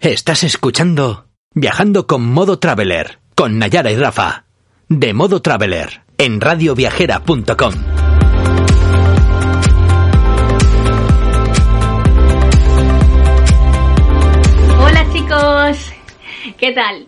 Estás escuchando Viajando con Modo Traveler, con Nayara y Rafa. De Modo Traveler, en radioviajera.com. Hola chicos, ¿qué tal?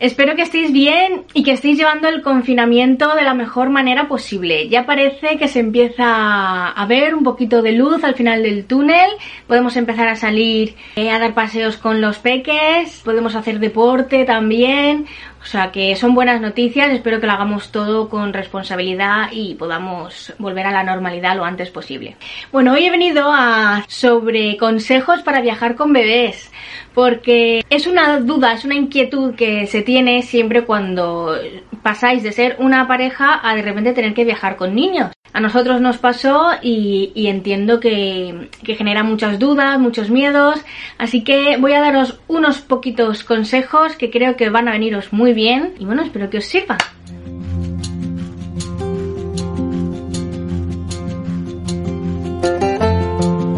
Espero que estéis bien y que estéis llevando el confinamiento de la mejor manera posible. Ya parece que se empieza a ver un poquito de luz al final del túnel. Podemos empezar a salir eh, a dar paseos con los peques, podemos hacer deporte también. O sea que son buenas noticias, espero que lo hagamos todo con responsabilidad y podamos volver a la normalidad lo antes posible. Bueno, hoy he venido a sobre consejos para viajar con bebés, porque es una duda, es una inquietud que se tiene siempre cuando pasáis de ser una pareja a de repente tener que viajar con niños. A nosotros nos pasó y, entiendo que, que, genera muchas dudas, muchos miedos, así que voy a daros unos poquitos consejos que creo que van a veniros muy bien y bueno, espero que os sirva.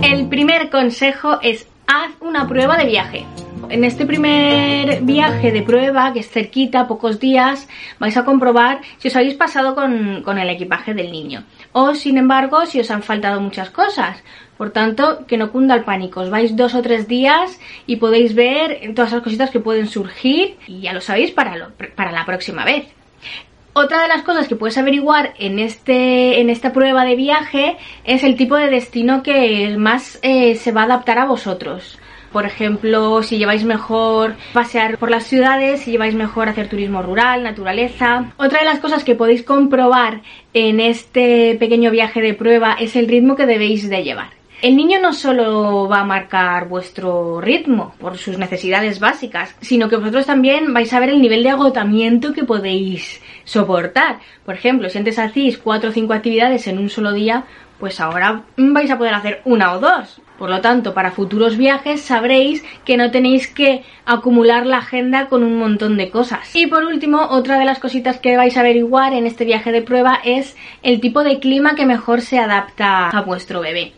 El primer consejo es haz una prueba de viaje. En este primer viaje de prueba, que es cerquita, pocos días, vais a comprobar si os habéis pasado con, el equipaje del niño. O, sin embargo, si os han faltado muchas cosas. Por tanto, que no cunda el pánico. Os vais dos o tres días y podéis ver todas las cositas que pueden surgir y ya lo sabéis para la próxima vez. Otra de las cosas que puedes averiguar en, este, en esta prueba de viaje es el tipo de destino que más eh, se va a adaptar a vosotros. Por ejemplo, si lleváis mejor pasear por las ciudades, si lleváis mejor hacer turismo rural, naturaleza. Otra de las cosas que podéis comprobar en este pequeño viaje de prueba es el ritmo que debéis de llevar. El niño no solo va a marcar vuestro ritmo por sus necesidades básicas, sino que vosotros también vais a ver el nivel de agotamiento que podéis soportar. Por ejemplo, si antes hacéis cuatro o cinco actividades en un solo día, pues ahora vais a poder hacer una o dos. Por lo tanto, para futuros viajes sabréis que no tenéis que acumular la agenda con un montón de cosas. Y por último, otra de las cositas que vais a averiguar en este viaje de prueba es el tipo de clima que mejor se adapta a vuestro bebé.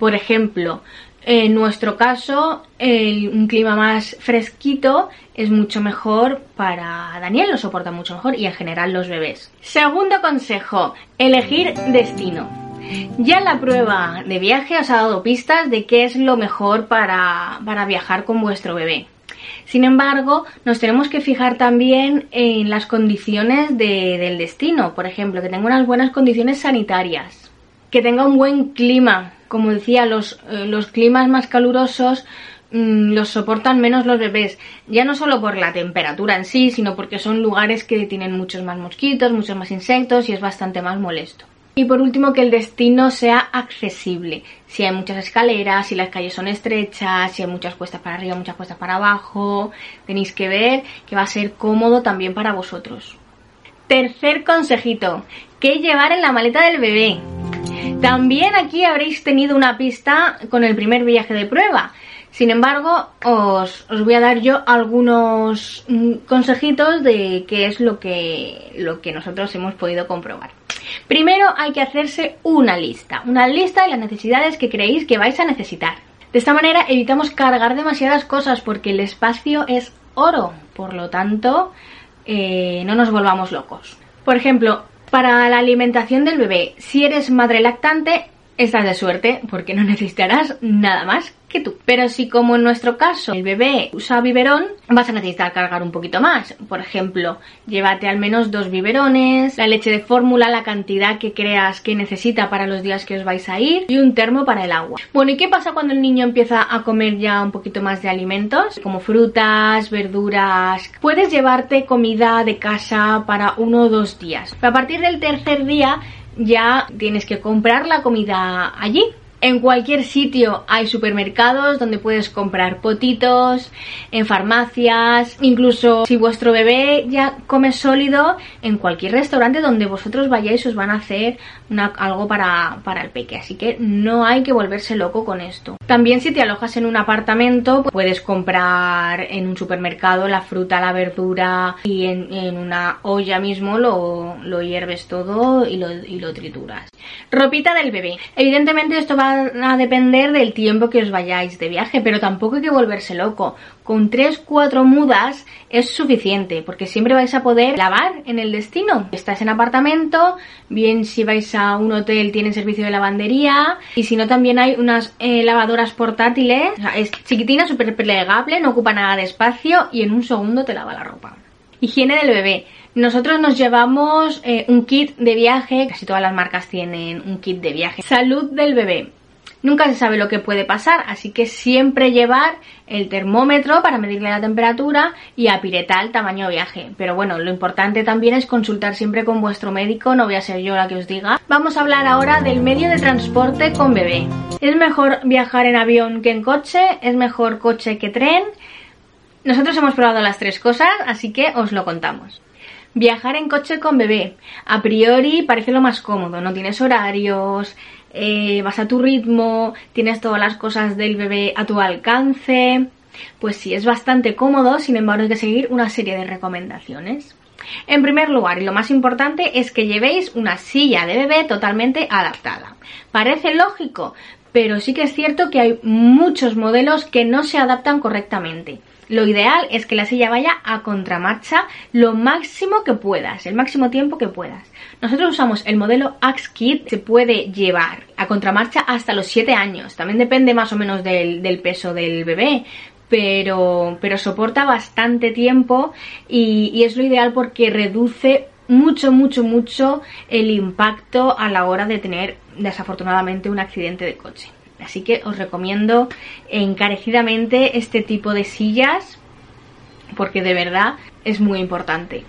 Por ejemplo, en nuestro caso, un clima más fresquito es mucho mejor para Daniel, lo soporta mucho mejor y en general los bebés. Segundo consejo, elegir destino. Ya la prueba de viaje os ha dado pistas de qué es lo mejor para, para viajar con vuestro bebé. Sin embargo, nos tenemos que fijar también en las condiciones de, del destino. Por ejemplo, que tenga unas buenas condiciones sanitarias, que tenga un buen clima. Como decía, los, eh, los climas más calurosos mmm, los soportan menos los bebés. Ya no solo por la temperatura en sí, sino porque son lugares que tienen muchos más mosquitos, muchos más insectos y es bastante más molesto. Y por último, que el destino sea accesible. Si hay muchas escaleras, si las calles son estrechas, si hay muchas cuestas para arriba, muchas cuestas para abajo, tenéis que ver que va a ser cómodo también para vosotros. Tercer consejito, ¿qué llevar en la maleta del bebé? También aquí habréis tenido una pista con el primer viaje de prueba. Sin embargo, os, os, voy a dar yo algunos consejitos de qué es lo que, lo que nosotros hemos podido comprobar. Primero hay que hacerse una lista, una lista de las necesidades que creéis que vais a necesitar. De esta manera evitamos cargar demasiadas cosas porque el espacio es oro, por lo tanto eh, no nos volvamos locos. Por ejemplo, para la alimentación del bebé, si eres madre lactante, estás de suerte porque no necesitarás nada más que tú. Pero si como en nuestro caso el bebé usa biberón, vas a necesitar cargar un poquito más. Por ejemplo, llévate al menos dos biberones, la leche de fórmula, la cantidad que creas que necesita para los días que os vais a ir y un termo para el agua. Bueno, ¿y qué pasa cuando el niño empieza a comer ya un poquito más de alimentos? Como frutas, verduras. Puedes llevarte comida de casa para uno o dos días. Pero a partir del tercer día ya tienes que comprar la comida allí En cualquier sitio hay supermercados donde puedes comprar potitos, en farmacias, incluso si vuestro bebé ya come sólido, en cualquier restaurante donde vosotros vayáis os van a hacer algo para, para el peque. Así que no hay que volverse loco con esto. También si te alojas en un apartamento, puedes comprar en un supermercado la fruta, la verdura y en, una olla mismo lo, lo hierves todo y lo, y lo trituras. Ropita del bebé. Evidentemente esto va a depender del tiempo que os vayáis de viaje, pero tampoco hay que volverse loco. Con 3-4 mudas es suficiente, porque siempre vais a poder lavar en el destino. Estás en apartamento, bien si vais a un hotel tienen servicio de lavandería, y si no también hay unas eh, lavadoras portátiles. es chiquitina, súper plegable, no ocupa nada de espacio y en un segundo te lava la ropa. Higiene del bebé. Nosotros nos llevamos eh, un kit de viaje, casi todas las marcas tienen un kit de viaje. Salud del bebé. Nunca se sabe lo que puede pasar, así que siempre llevar el termómetro para medirle la temperatura y apiretal tamaño viaje. Pero bueno, lo importante también es consultar siempre con vuestro médico, no voy a ser yo la que os diga. Vamos a hablar ahora del medio de transporte con bebé. ¿Es mejor viajar en avión que en coche? ¿Es mejor coche que tren? Nosotros hemos probado las tres cosas, así que os lo contamos. Viajar en coche con bebé. A priori parece lo más cómodo, no tienes horarios, eh, vas a tu ritmo, tienes todas las cosas del bebé a tu alcance. Pues sí, es bastante cómodo, sin embargo hay que seguir una serie de recomendaciones. En primer lugar, y lo más importante, es que llevéis una silla de bebé totalmente adaptada. Parece lógico, pero sí que es cierto que hay muchos modelos que no se adaptan correctamente. Lo ideal es que la silla vaya a contramarcha lo máximo que puedas, el máximo tiempo que puedas. Nosotros usamos el modelo Axe Kit, se puede llevar a contramarcha hasta los 7 años. También depende más o menos del, peso del bebé, pero, pero soporta bastante tiempo y, y, es lo ideal porque reduce mucho, mucho, mucho el impacto a la hora de tener desafortunadamente un accidente de coche. Así que os recomiendo encarecidamente este tipo de sillas porque de verdad es muy importante.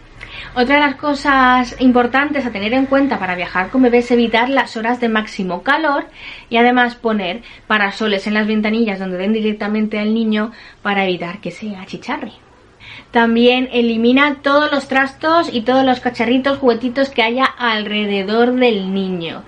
Otra de las cosas importantes a tener en cuenta para viajar con bebés es evitar las horas de máximo calor y además poner parasoles en las ventanillas donde den directamente al niño para evitar que se achicharre. También elimina todos los trastos y todos los cacharritos, juguetitos que haya alrededor del niño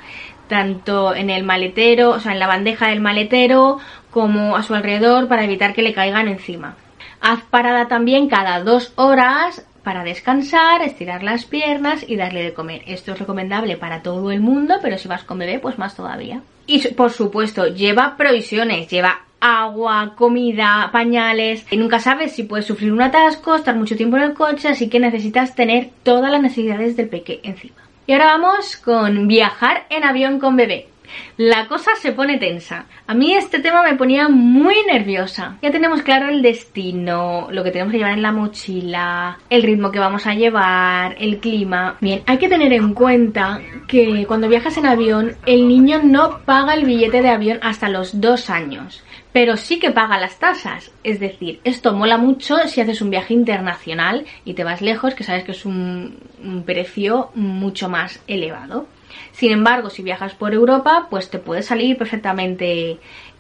tanto en el maletero, o sea, en la bandeja del maletero, como a su alrededor para evitar que le caigan encima. Haz parada también cada dos horas para descansar, estirar las piernas y darle de comer. Esto es recomendable para todo el mundo, pero si vas con bebé, pues más todavía. Y por supuesto, lleva provisiones, lleva agua, comida, pañales. Y nunca sabes si puedes sufrir un atasco, estar mucho tiempo en el coche, así que necesitas tener todas las necesidades del peque encima. Y ahora vamos con viajar en avión con bebé. La cosa se pone tensa. A mí este tema me ponía muy nerviosa. Ya tenemos claro el destino, lo que tenemos que llevar en la mochila, el ritmo que vamos a llevar, el clima. Bien, hay que tener en cuenta que cuando viajas en avión, el niño no paga el billete de avión hasta los dos años pero sí que paga las tasas. Es decir, esto mola mucho si haces un viaje internacional y te vas lejos, que sabes que es un, precio mucho más elevado. Sin embargo, si viajas por Europa, pues te puede salir perfectamente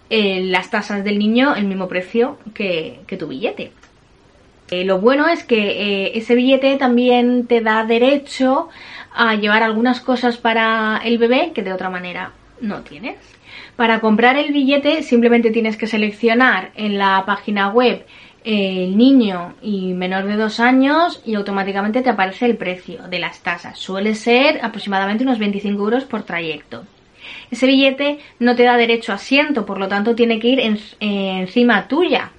eh, las tasas del niño el mismo precio que, tu billete. Eh, lo bueno es que eh, ese billete también te da derecho a llevar algunas cosas para el bebé que de otra manera no tienes. Para comprar el billete simplemente tienes que seleccionar en la página web el niño y menor de dos años y automáticamente te aparece el precio de las tasas. Suele ser aproximadamente unos 25 euros por trayecto. Ese billete no te da derecho a asiento, por lo tanto tiene que ir encima tuya.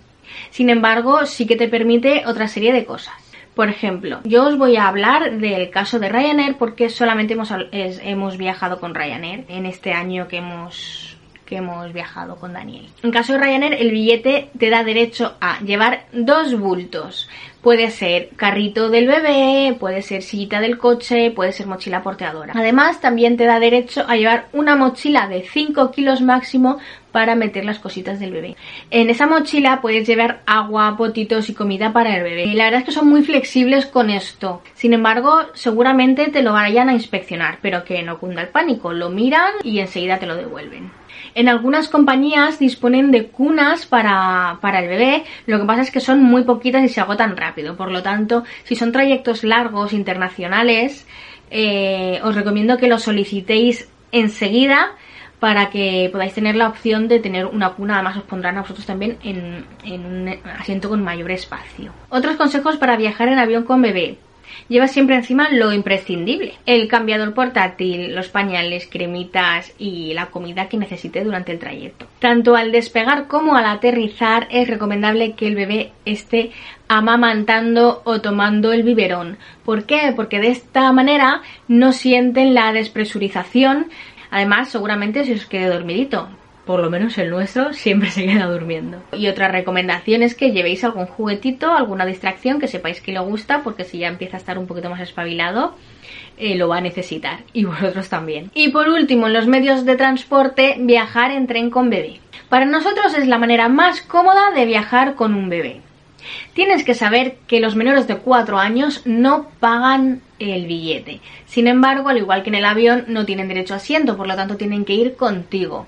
Sin embargo, sí que te permite otra serie de cosas. Por ejemplo, yo os voy a hablar del caso de Ryanair porque solamente hemos, hemos viajado con Ryanair en este año que hemos hemos viajado con Daniel. En caso de Ryanair, el billete te da derecho a llevar dos bultos Puede ser carrito del bebé, puede ser sillita del coche, puede ser mochila porteadora. Además, también te da derecho a llevar una mochila de 5 kilos máximo para meter las cositas del bebé. En esa mochila puedes llevar agua, potitos y comida para el bebé. La verdad es que son muy flexibles con esto. Sin embargo, seguramente te lo vayan a inspeccionar, pero que no cunda el pánico. Lo miran y enseguida te lo devuelven. En algunas compañías disponen de cunas para, para, el bebé, lo que pasa es que son muy poquitas y se agotan rápido. Por lo tanto, si son trayectos largos, internacionales, eh, os recomiendo que lo solicitéis enseguida para que podáis tener la opción de tener una cuna, además os pondrán a vosotros también en, un asiento con mayor espacio. Otros consejos para viajar en avión con bebé. Lleva siempre encima lo imprescindible, el cambiador portátil, los pañales, cremitas y la comida que necesite durante el trayecto. Tanto al despegar como al aterrizar es recomendable que el bebé esté amamantando o tomando el biberón. ¿Por qué? Porque de esta manera no sienten la despresurización Además, seguramente se os quede dormidito. Por lo menos el nuestro siempre se queda durmiendo. Y otra recomendación es que llevéis algún juguetito, alguna distracción que sepáis que le gusta, porque si ya empieza a estar un poquito más espabilado, eh, lo va a necesitar. Y vosotros también. Y por último, en los medios de transporte, viajar en tren con bebé. Para nosotros es la manera más cómoda de viajar con un bebé. Tienes que saber que los menores de 4 años no pagan el billete. Sin embargo, al igual que en el avión, no tienen derecho a asiento, por lo tanto tienen que ir contigo.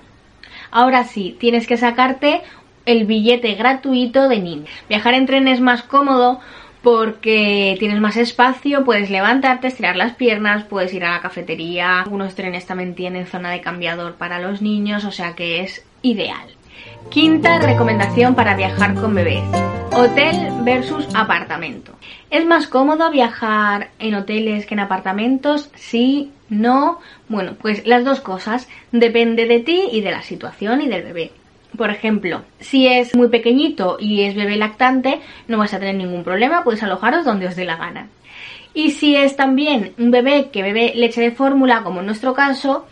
Ahora sí, tienes que sacarte el billete gratuito de niño. Viajar en tren es más cómodo porque tienes más espacio, puedes levantarte, estirar las piernas, puedes ir a la cafetería. Algunos trenes también tienen zona de cambiador para los niños, o sea que es ideal. Quinta recomendación para viajar con bebés. Hotel versus apartamento. ¿Es más cómodo viajar en hoteles que en apartamentos? Sí, no. Bueno, pues las dos cosas. Depende de ti y de la situación y del bebé. Por ejemplo, si es muy pequeñito y es bebé lactante, no vas a tener ningún problema, puedes alojaros donde os dé la gana. Y si es también un bebé que bebe leche de fórmula, como en nuestro caso,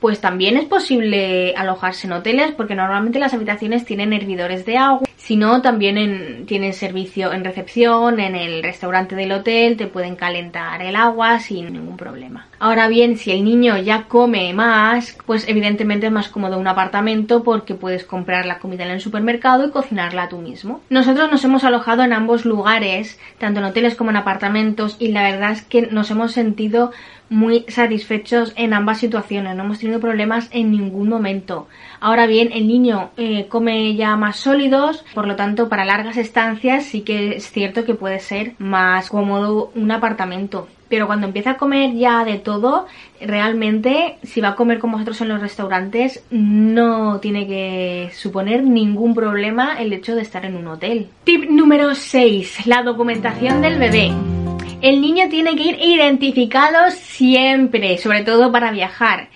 pues también es posible alojarse en hoteles porque normalmente las habitaciones tienen hervidores de agua. Si no, también tienen servicio en recepción, en el restaurante del hotel, te pueden calentar el agua sin ningún problema. Ahora bien, si el niño ya come más, pues evidentemente es más cómodo un apartamento porque puedes comprar la comida en el supermercado y cocinarla tú mismo. Nosotros nos hemos alojado en ambos lugares, tanto en hoteles como en apartamentos, y la verdad es que nos hemos sentido muy satisfechos en ambas situaciones, no hemos tenido problemas en ningún momento. Ahora bien, el niño eh, come ya más sólidos, por lo tanto, para largas estancias sí que es cierto que puede ser más cómodo un apartamento. Pero cuando empieza a comer ya de todo, realmente si va a comer con vosotros en los restaurantes, no tiene que suponer ningún problema el hecho de estar en un hotel. Tip número 6. La documentación del bebé. El niño tiene que ir identificado siempre, sobre todo para viajar.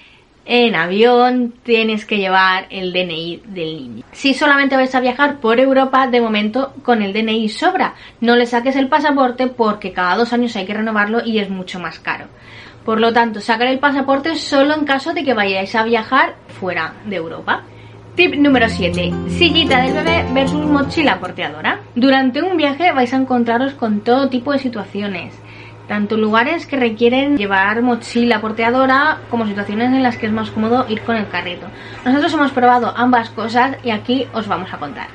En avión tienes que llevar el DNI del niño. Si solamente vais a viajar por Europa, de momento con el DNI sobra. No le saques el pasaporte porque cada dos años hay que renovarlo y es mucho más caro. Por lo tanto, sacar el pasaporte solo en caso de que vayáis a viajar fuera de Europa. Tip número 7. Sillita del bebé versus mochila porteadora. Durante un viaje vais a encontraros con todo tipo de situaciones. Tanto lugares que requieren llevar mochila porteadora como situaciones en las que es más cómodo ir con el carrito. Nosotros hemos probado ambas cosas y aquí os vamos a contar.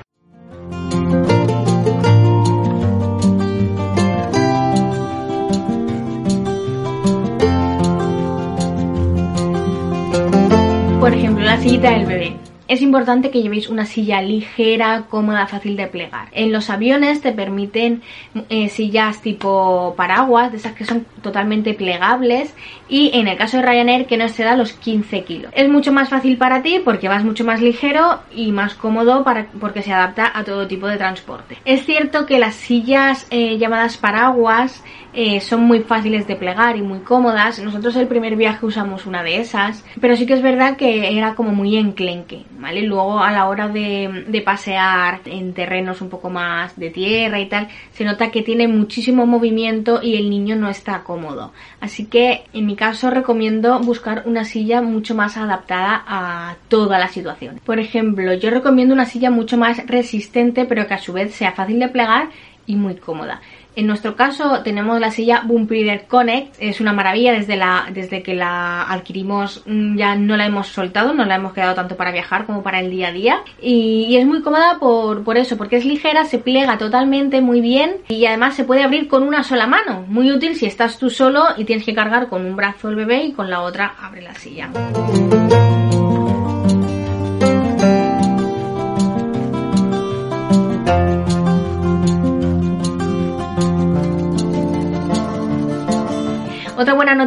Por ejemplo, la sillita del bebé. Es importante que llevéis una silla ligera, cómoda, fácil de plegar. En los aviones te permiten eh, sillas tipo paraguas, de esas que son totalmente plegables. Y en el caso de Ryanair que no exceda los 15 kilos. Es mucho más fácil para ti porque vas mucho más ligero y más cómodo porque se adapta a todo tipo de transporte. Es cierto que las sillas eh, llamadas paraguas eh, son muy fáciles de plegar y muy cómodas. Nosotros el primer viaje usamos una de esas, pero sí que es verdad que era como muy enclenque, ¿vale? Luego a la hora de, de pasear en terrenos un poco más de tierra y tal, se nota que tiene muchísimo movimiento y el niño no está cómodo. Así que en mi caso recomiendo buscar una silla mucho más adaptada a toda la situación. Por ejemplo, yo recomiendo una silla mucho más resistente pero que a su vez sea fácil de plegar y muy cómoda. En nuestro caso tenemos la silla Bumprider Connect, es una maravilla desde, la, desde que la adquirimos mm, ya no la hemos soltado, no la hemos quedado tanto para viajar como para el día a día. Y, es muy cómoda por, por eso, porque es ligera, se pliega totalmente muy bien y además se puede abrir con una sola mano, muy útil si estás tú solo y tienes que cargar con un brazo el bebé y con la otra abre la silla.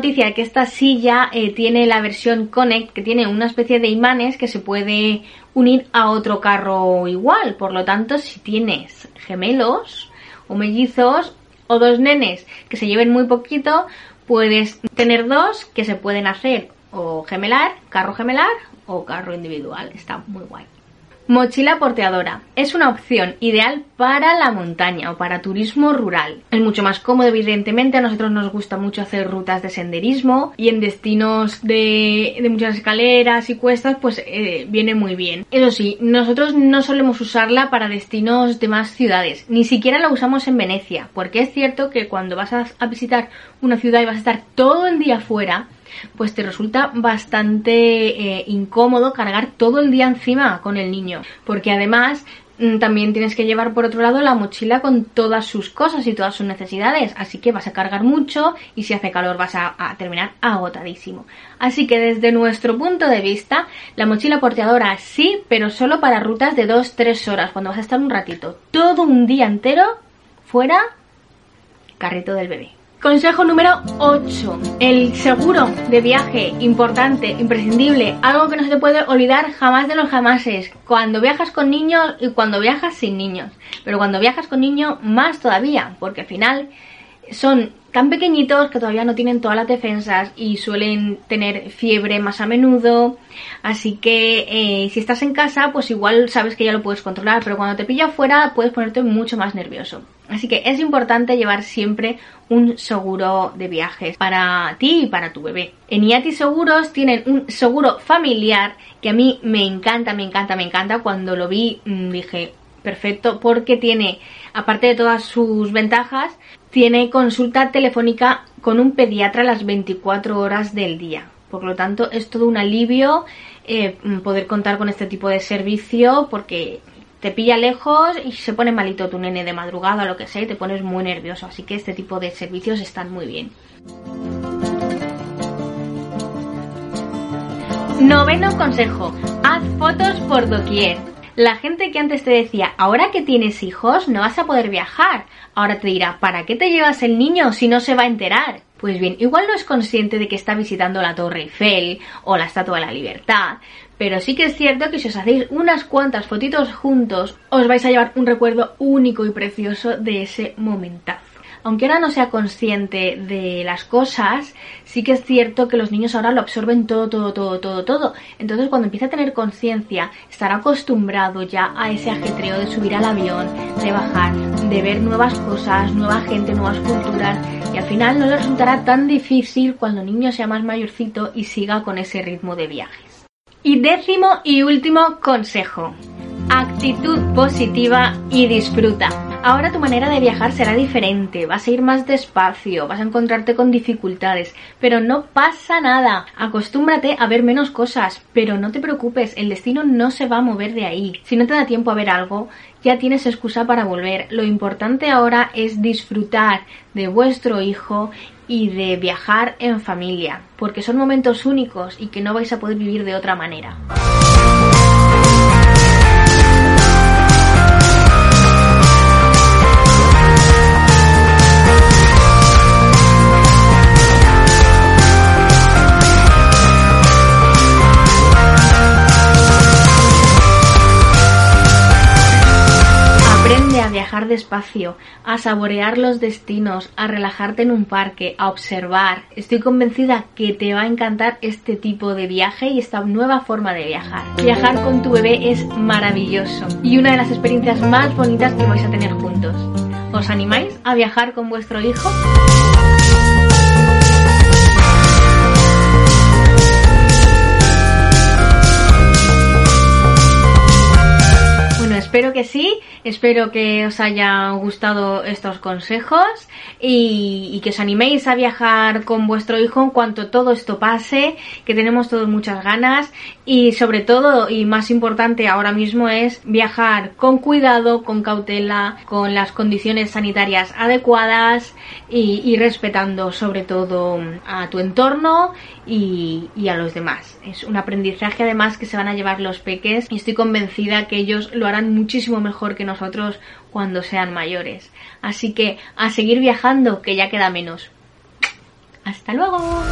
Noticia que esta silla eh, tiene la versión Connect, que tiene una especie de imanes que se puede unir a otro carro igual. Por lo tanto, si tienes gemelos o mellizos o dos nenes que se lleven muy poquito, puedes tener dos que se pueden hacer o gemelar, carro gemelar o carro individual. Está muy guay. Mochila porteadora. Es una opción ideal para la montaña o para turismo rural. Es mucho más cómodo, evidentemente. A nosotros nos gusta mucho hacer rutas de senderismo y en destinos de, muchas escaleras y cuestas, pues eh, viene muy bien. Eso sí, nosotros no solemos usarla para destinos de más ciudades. Ni siquiera la usamos en Venecia, porque es cierto que cuando vas a, a visitar una ciudad y vas a estar todo el día fuera, pues te resulta bastante eh, incómodo cargar todo el día encima con el niño. Porque además mm, también tienes que llevar por otro lado la mochila con todas sus cosas y todas sus necesidades, así que vas a cargar mucho y si hace calor vas a, a, terminar agotadísimo. Así que desde nuestro punto de vista, la mochila porteadora sí, pero solo para rutas de 2-3 horas, cuando vas a estar un ratito, todo un día entero fuera, carrito del bebé. Consejo número 8. El seguro de viaje, importante, imprescindible, algo que no se te puede olvidar jamás de los jamases, cuando viajas con niños y cuando viajas sin niños. Pero cuando viajas con niños, más todavía, porque al final son tan pequeñitos que todavía no tienen todas las defensas y suelen tener fiebre más a menudo. Así que eh, si estás en casa, pues igual sabes que ya lo puedes controlar, pero cuando te pilla afuera puedes ponerte mucho más nervioso. Así que es importante llevar siempre un seguro de viajes para ti y para tu bebé. En IATI Seguros tienen un seguro familiar que a mí me encanta, me encanta, me encanta. Cuando lo vi mm, dije, perfecto, porque tiene, aparte de todas sus ventajas, tiene consulta telefónica con un pediatra las 24 horas del día. Por lo tanto, es todo un alivio eh, poder contar con este tipo de servicio porque te pilla lejos y se pone malito tu nene de madrugada o lo que sea y te pones muy nervioso. Así que este tipo de servicios están muy bien. Noveno consejo. Haz fotos por doquier. La gente que antes te decía, ahora que tienes hijos no vas a poder viajar, ahora te dirá, ¿para qué te llevas el niño si no se va a enterar? Pues bien, igual no es consciente de que está visitando la Torre Eiffel o la Estatua de la Libertad, pero sí que es cierto que si os hacéis unas cuantas fotitos juntos, os vais a llevar un recuerdo único y precioso de ese momentazo aunque ahora no sea consciente de las cosas, sí que es cierto que los niños ahora lo absorben todo, todo, todo, todo, todo. Entonces cuando empieza a tener conciencia, estará acostumbrado ya a ese ajetreo de subir al avión, de bajar, de ver nuevas cosas, nueva gente, nuevas culturas, y al final no le resultará tan difícil cuando el niño sea más mayorcito y siga con ese ritmo de viajes. Y décimo y último consejo. Actitud positiva y disfruta. Ahora tu manera de viajar será diferente, vas a ir más despacio, vas a encontrarte con dificultades, pero no pasa nada. Acostúmbrate a ver menos cosas, pero no te preocupes, el destino no se va a mover de ahí. Si no te da tiempo a ver algo, ya tienes excusa para volver. Lo importante ahora es disfrutar de vuestro hijo y de viajar en familia, porque son momentos únicos y que no vais a poder vivir de otra manera. Despacio, a saborear los destinos, a relajarte en un parque, a observar. Estoy convencida que te va a encantar este tipo de viaje y esta nueva forma de viajar. Viajar con tu bebé es maravilloso y una de las experiencias más bonitas que vais a tener juntos. ¿Os animáis a viajar con vuestro hijo? Espero que sí. Espero que os haya gustado estos consejos y, que os animéis a viajar con vuestro hijo en cuanto todo esto pase, que tenemos todos muchas ganas y sobre todo y más importante ahora mismo es viajar con cuidado, con cautela, con las condiciones sanitarias adecuadas y, respetando sobre todo a tu entorno y a los demás. Es un aprendizaje además que se van a llevar los peques y estoy convencida que ellos lo harán muchísimo mejor que nosotros cuando sean mayores. Así que a seguir viajando, que ya queda menos. Hasta luego.